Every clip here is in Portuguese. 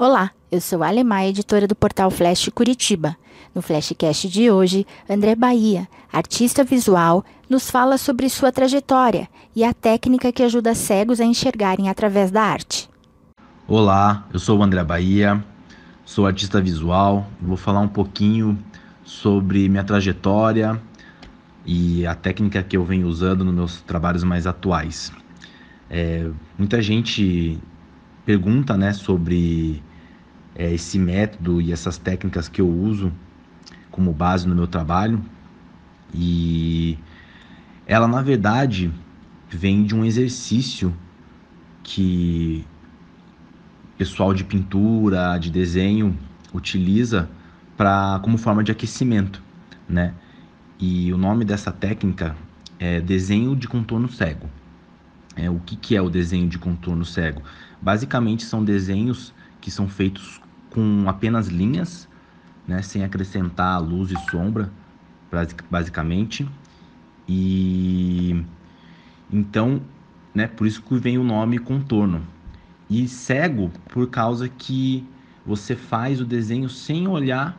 Olá, eu sou a Alemã, editora do portal Flash Curitiba. No Flashcast de hoje, André Bahia, artista visual, nos fala sobre sua trajetória e a técnica que ajuda cegos a enxergarem através da arte. Olá, eu sou o André Bahia, sou artista visual, vou falar um pouquinho sobre minha trajetória e a técnica que eu venho usando nos meus trabalhos mais atuais. É, muita gente pergunta né, sobre é, esse método e essas técnicas que eu uso como base no meu trabalho. E ela, na verdade, vem de um exercício que pessoal de pintura, de desenho, utiliza para como forma de aquecimento, né? E o nome dessa técnica é desenho de contorno cego. É, o que, que é o desenho de contorno cego? Basicamente são desenhos que são feitos com apenas linhas, né, sem acrescentar luz e sombra, basicamente. E então, né, por isso que vem o nome contorno. E cego por causa que você faz o desenho sem olhar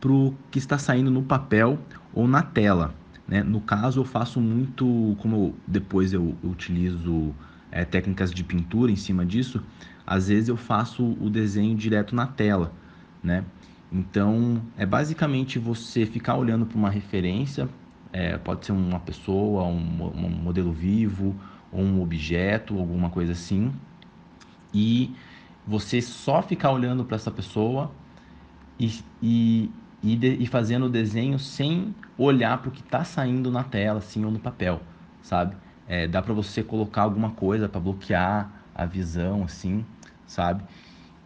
para o que está saindo no papel ou na tela. Né? No caso, eu faço muito, como depois eu, utilizo é, técnicas de pintura em cima disso, às vezes eu faço o desenho direto na tela, né? Então, é basicamente você ficar olhando para uma referência, é, pode ser uma pessoa, um, um modelo vivo, ou um objeto, alguma coisa assim, e você só ficar olhando para essa pessoa e, e, e, de, e, fazendo o desenho sem olhar para o que está saindo na tela, assim, ou no papel, sabe? É, dá para você colocar alguma coisa para bloquear a visão, assim, sabe?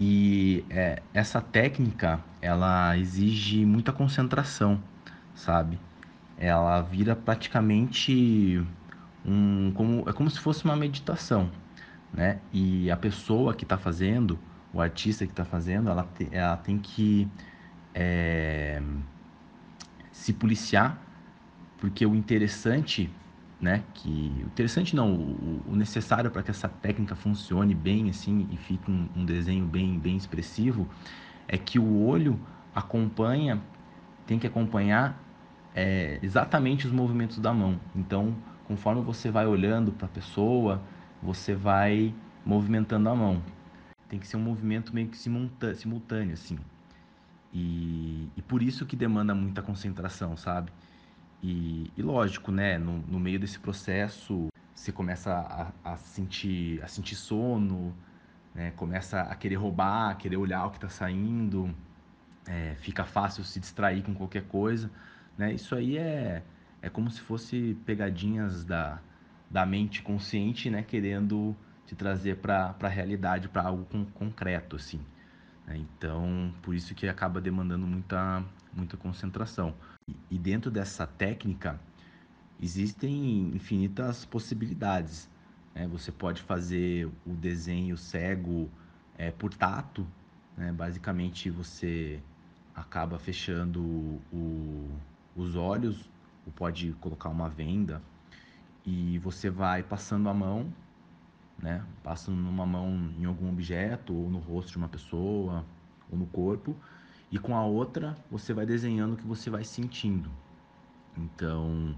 E é, essa técnica, ela exige muita concentração, sabe? Ela vira praticamente um, como, é como se fosse uma meditação, né? E a pessoa que está fazendo, o artista que está fazendo, ela, te, ela tem que é, se policiar, porque o interessante né? Que o interessante não, o, necessário para que essa técnica funcione bem assim e fique um, um, desenho bem bem expressivo é que o olho acompanha, tem que acompanhar é, exatamente os movimentos da mão. Então, conforme você vai olhando para a pessoa, você vai movimentando a mão. Tem que ser um movimento meio que simultâneo, assim. E, e por isso que demanda muita concentração, sabe? E, e lógico, né, no, no, meio desse processo, você começa a, a, sentir, a sentir sono, né, começa a querer roubar, a querer olhar o que está saindo, é, fica fácil se distrair com qualquer coisa. Né? Isso aí é, é como se fosse pegadinhas da, da mente consciente, né, querendo te trazer para a realidade, para algo com, concreto, assim. Né? Então, por isso que acaba demandando muita, muita concentração. E dentro dessa técnica existem infinitas possibilidades. Né? Você pode fazer o desenho cego é, por tato, né? basicamente você acaba fechando o, os olhos, ou pode colocar uma venda e você vai passando a mão, né? Passando numa mão em algum objeto ou no rosto de uma pessoa ou no corpo e com a outra você vai desenhando o que você vai sentindo. Então,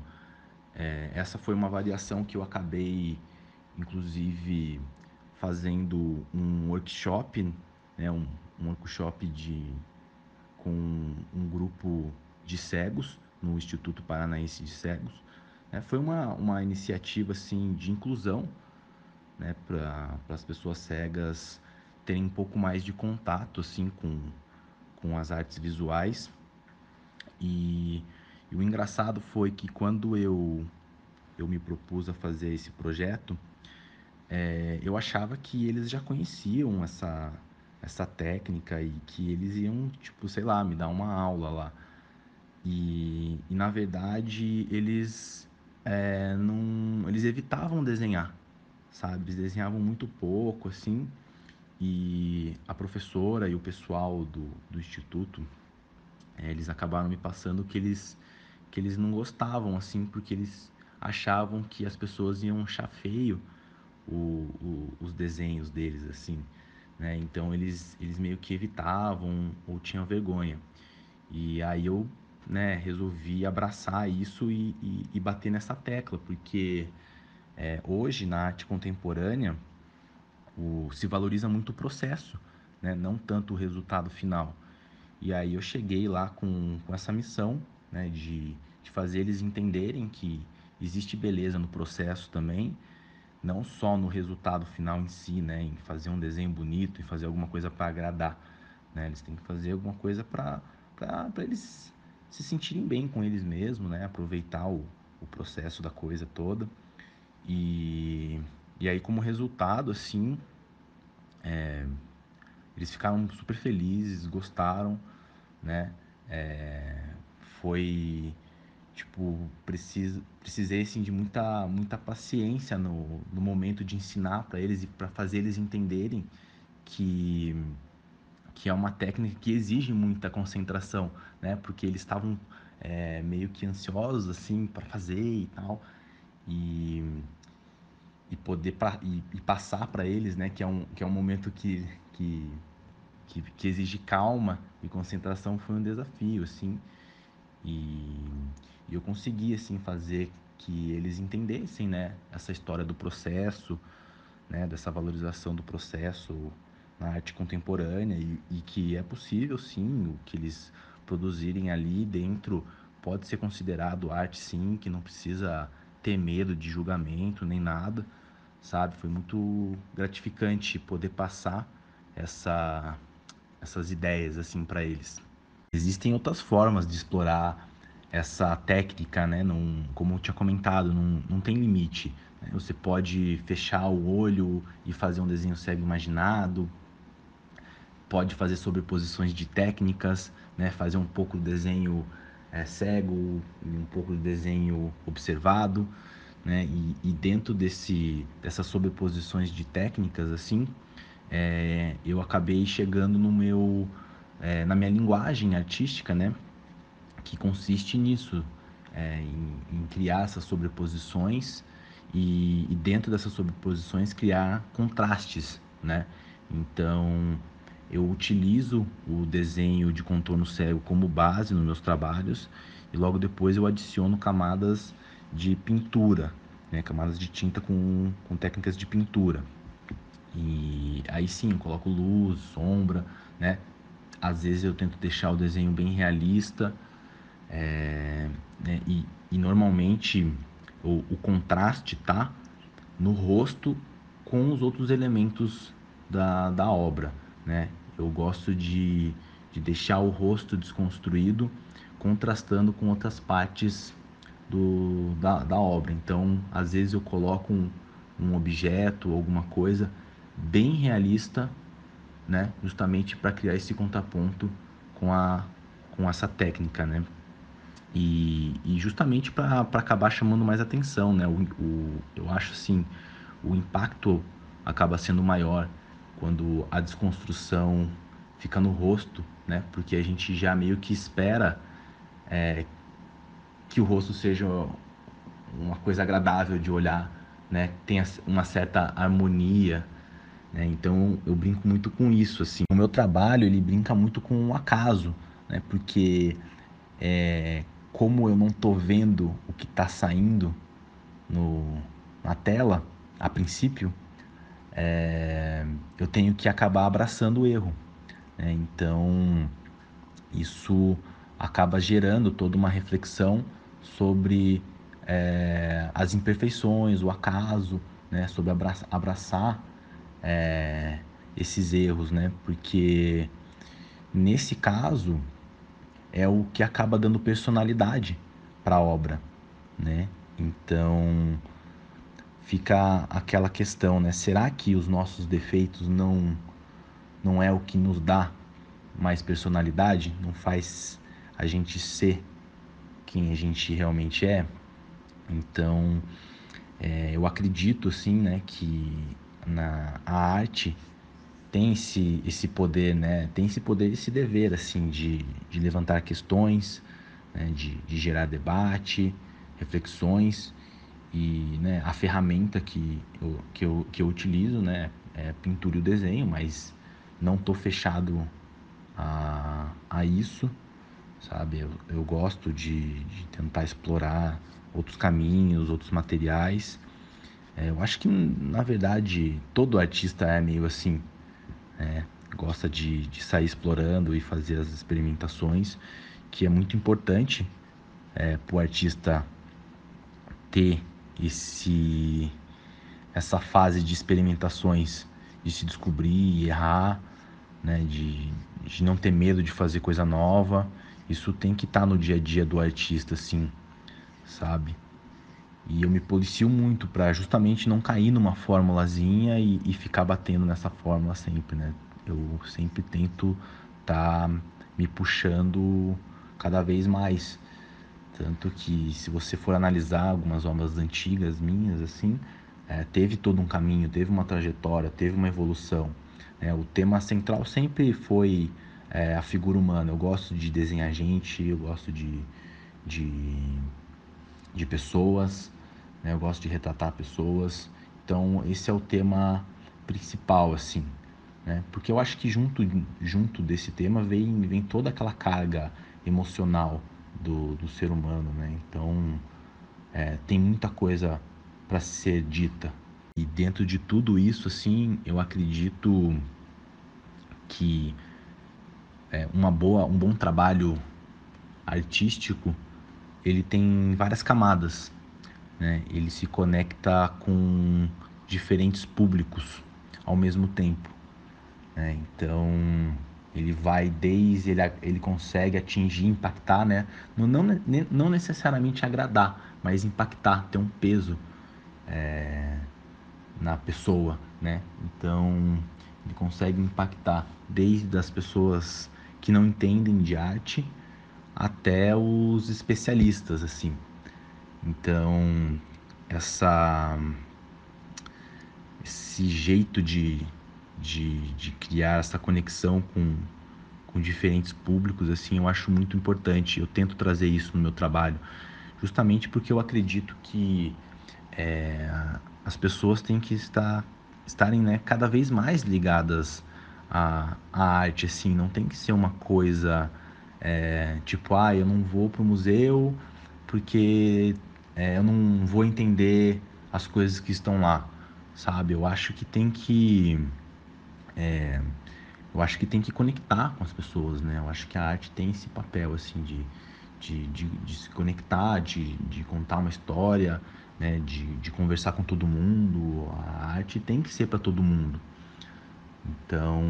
é, essa foi uma variação que eu acabei, inclusive, fazendo um workshop, né, um, um workshop de, com um grupo de cegos no Instituto Paranaense de Cegos. É, foi uma, uma iniciativa assim, de inclusão né, para as pessoas cegas terem um pouco mais de contato assim, com, com as artes visuais. E, e, o engraçado foi que quando eu, eu me propus a fazer esse projeto, é, eu achava que eles já conheciam essa, essa técnica e que eles iam, tipo, sei lá, me dar uma aula lá. E, e na verdade, eles, é, não, eles evitavam desenhar, sabe? Eles desenhavam muito pouco, assim. E a professora e o pessoal do, do instituto, é, eles acabaram me passando que eles, que eles não gostavam, assim, porque eles achavam que as pessoas iam achar feio o, o, os desenhos deles, assim, né? Então eles, eles meio que evitavam ou tinham vergonha. E aí eu né, resolvi abraçar isso e, e, e bater nessa tecla, porque é, hoje na arte contemporânea o, se valoriza muito o processo, né, não tanto o resultado final. E aí eu cheguei lá com, com essa missão né, de, de fazer eles entenderem que existe beleza no processo também, não só no resultado final em si, né, em fazer um desenho bonito e fazer alguma coisa para agradar. Né, eles têm que fazer alguma coisa para eles se sentirem bem com eles mesmos, né? Aproveitar o, o processo da coisa toda. E, e aí, como resultado, assim, é, eles ficaram super felizes, gostaram, né? É, foi tipo preciso, precisei assim de muita muita paciência no, no momento de ensinar para eles e para fazer eles entenderem que que é uma técnica que exige muita concentração, né? Porque eles estavam é, meio que ansiosos assim para fazer e tal e, e poder pra, e, e passar para eles, né? Que é um que é um momento que, que que, que exige calma e concentração foi um desafio, assim. E, e eu consegui assim fazer que eles entendessem, né? Essa história do processo, né? Dessa valorização do processo na arte contemporânea e, e, que é possível sim o que eles produzirem ali dentro pode ser considerado arte sim que não precisa ter medo de julgamento nem nada sabe foi muito gratificante poder passar essa essas ideias assim para eles existem outras formas de explorar essa técnica né não, como eu tinha comentado não, não tem limite né? você pode fechar o olho e fazer um desenho cego imaginado pode fazer sobreposições de técnicas, né? fazer um pouco do desenho é, cego e um pouco do desenho observado, né? E, e, dentro desse, dessas sobreposições de técnicas, assim, é, eu acabei chegando no meu, é, na minha linguagem artística, né? Que consiste nisso, é, em, em, criar essas sobreposições e, e dentro dessas sobreposições criar contrastes, né? Então, eu utilizo o desenho de contorno cego como base nos meus trabalhos e logo depois eu adiciono camadas de pintura, né, camadas de tinta com, com técnicas de pintura. E aí sim, eu coloco luz, sombra, né? Às vezes eu tento deixar o desenho bem realista é, né, e, e, normalmente o, o contraste tá no rosto com os outros elementos da, da obra né? Eu gosto de, de deixar o rosto desconstruído, contrastando com outras partes do, da, da obra. Então, às vezes eu coloco um, um objeto, alguma coisa bem realista, né? Justamente para criar esse contraponto com a com essa técnica, né? E, e justamente para acabar chamando mais atenção, né? O, o, eu acho assim, o impacto acaba sendo maior quando a desconstrução fica no rosto, né? Porque a gente já meio que espera é, que o rosto seja uma coisa agradável de olhar, né? Tenha uma certa harmonia, né? Então eu brinco muito com isso, assim. O meu trabalho ele brinca muito com o acaso, né? Porque é, como eu não tô vendo o que está saindo no, na tela a princípio, é, eu tenho que acabar abraçando o erro. Né? Então, isso acaba gerando toda uma reflexão sobre é, as imperfeições, o acaso, né? sobre abraçar, abraçar é, esses erros, né? porque nesse caso é o que acaba dando personalidade para a obra. Né? Então, fica aquela questão, né? Será que os nossos defeitos não não é o que nos dá mais personalidade, não faz a gente ser quem a gente realmente é? Então, é, eu acredito assim, né, que na a arte tem esse, esse poder, né? Tem esse poder, esse dever, assim, de, de levantar questões, né? de, de gerar debate, reflexões e né, a ferramenta que eu, que, eu, que eu utilizo né, é pintura e o desenho, mas não tô fechado a, a isso, sabe? Eu, eu gosto de, de tentar explorar outros caminhos, outros materiais. É, eu acho que, na verdade, todo artista é meio assim, né? gosta de, de sair explorando e fazer as experimentações, que é muito importante é, para o artista ter esse, essa fase de experimentações, de se descobrir e errar, né? de, de não ter medo de fazer coisa nova. Isso tem que estar tá no dia a dia do artista, assim, sabe? E eu me policio muito para justamente não cair numa formulazinha e, e, ficar batendo nessa fórmula sempre, né? Eu sempre tento estar tá me puxando cada vez mais. Tanto que se você for analisar algumas obras antigas minhas, assim, é, teve todo um caminho, teve uma trajetória, teve uma evolução. Né? O tema central sempre foi é, a figura humana. Eu gosto de desenhar gente, eu gosto de, de, de pessoas, né? eu gosto de retratar pessoas. Então esse é o tema principal, assim. Né? Porque eu acho que junto, junto desse tema vem, vem toda aquela carga emocional do, do ser humano, né? Então é, tem muita coisa para ser dita. E dentro de tudo isso, assim, eu acredito que é, uma boa, um bom trabalho artístico ele tem várias camadas, né? Ele se conecta com diferentes públicos ao mesmo tempo. Né? Então ele vai desde ele, ele consegue atingir, impactar, né? Não, não, não necessariamente agradar, mas impactar, ter um peso é, na pessoa, né? Então ele consegue impactar desde as pessoas que não entendem de arte até os especialistas, assim. Então essa esse jeito de de, de criar essa conexão com, com diferentes públicos, assim, eu acho muito importante. Eu tento trazer isso no meu trabalho, justamente porque eu acredito que é, as pessoas têm que estar estarem né, cada vez mais ligadas à, à arte, assim, não tem que ser uma coisa é, tipo, ah, eu não vou para o museu porque é, eu não vou entender as coisas que estão lá, sabe? Eu acho que tem que é, eu acho que tem que conectar com as pessoas, né? Eu acho que a arte tem esse papel, assim, de, de, de, de se conectar, de, de contar uma história, né? De, de conversar com todo mundo. A arte tem que ser para todo mundo. Então,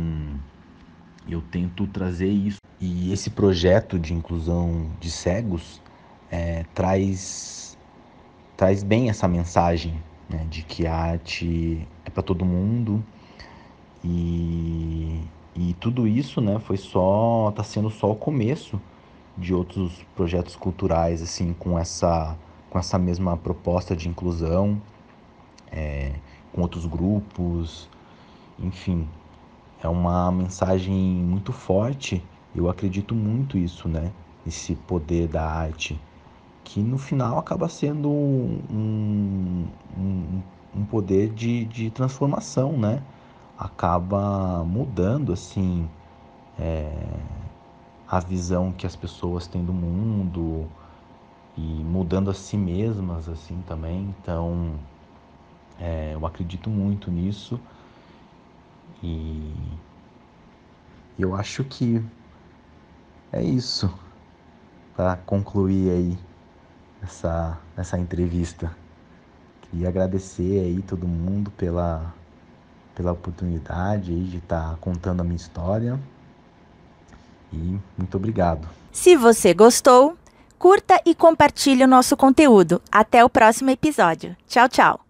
eu tento trazer isso. E esse projeto de inclusão de cegos é, traz, traz bem essa mensagem né? de que a arte é para todo mundo, e, e tudo isso, né, foi só tá sendo só o começo de outros projetos culturais assim com essa com essa mesma proposta de inclusão, é, com outros grupos, enfim, é uma mensagem muito forte. Eu acredito muito isso, né? Esse poder da arte, que no final acaba sendo um, um, um poder de, de transformação, né? acaba mudando assim é, a visão que as pessoas têm do mundo e mudando a si mesmas assim também então é, eu acredito muito nisso e eu acho que é isso para concluir aí essa, essa entrevista queria agradecer aí todo mundo pela pela oportunidade de estar tá contando a minha história. E muito obrigado. Se você gostou, curta e compartilhe o nosso conteúdo. Até o próximo episódio. Tchau, tchau.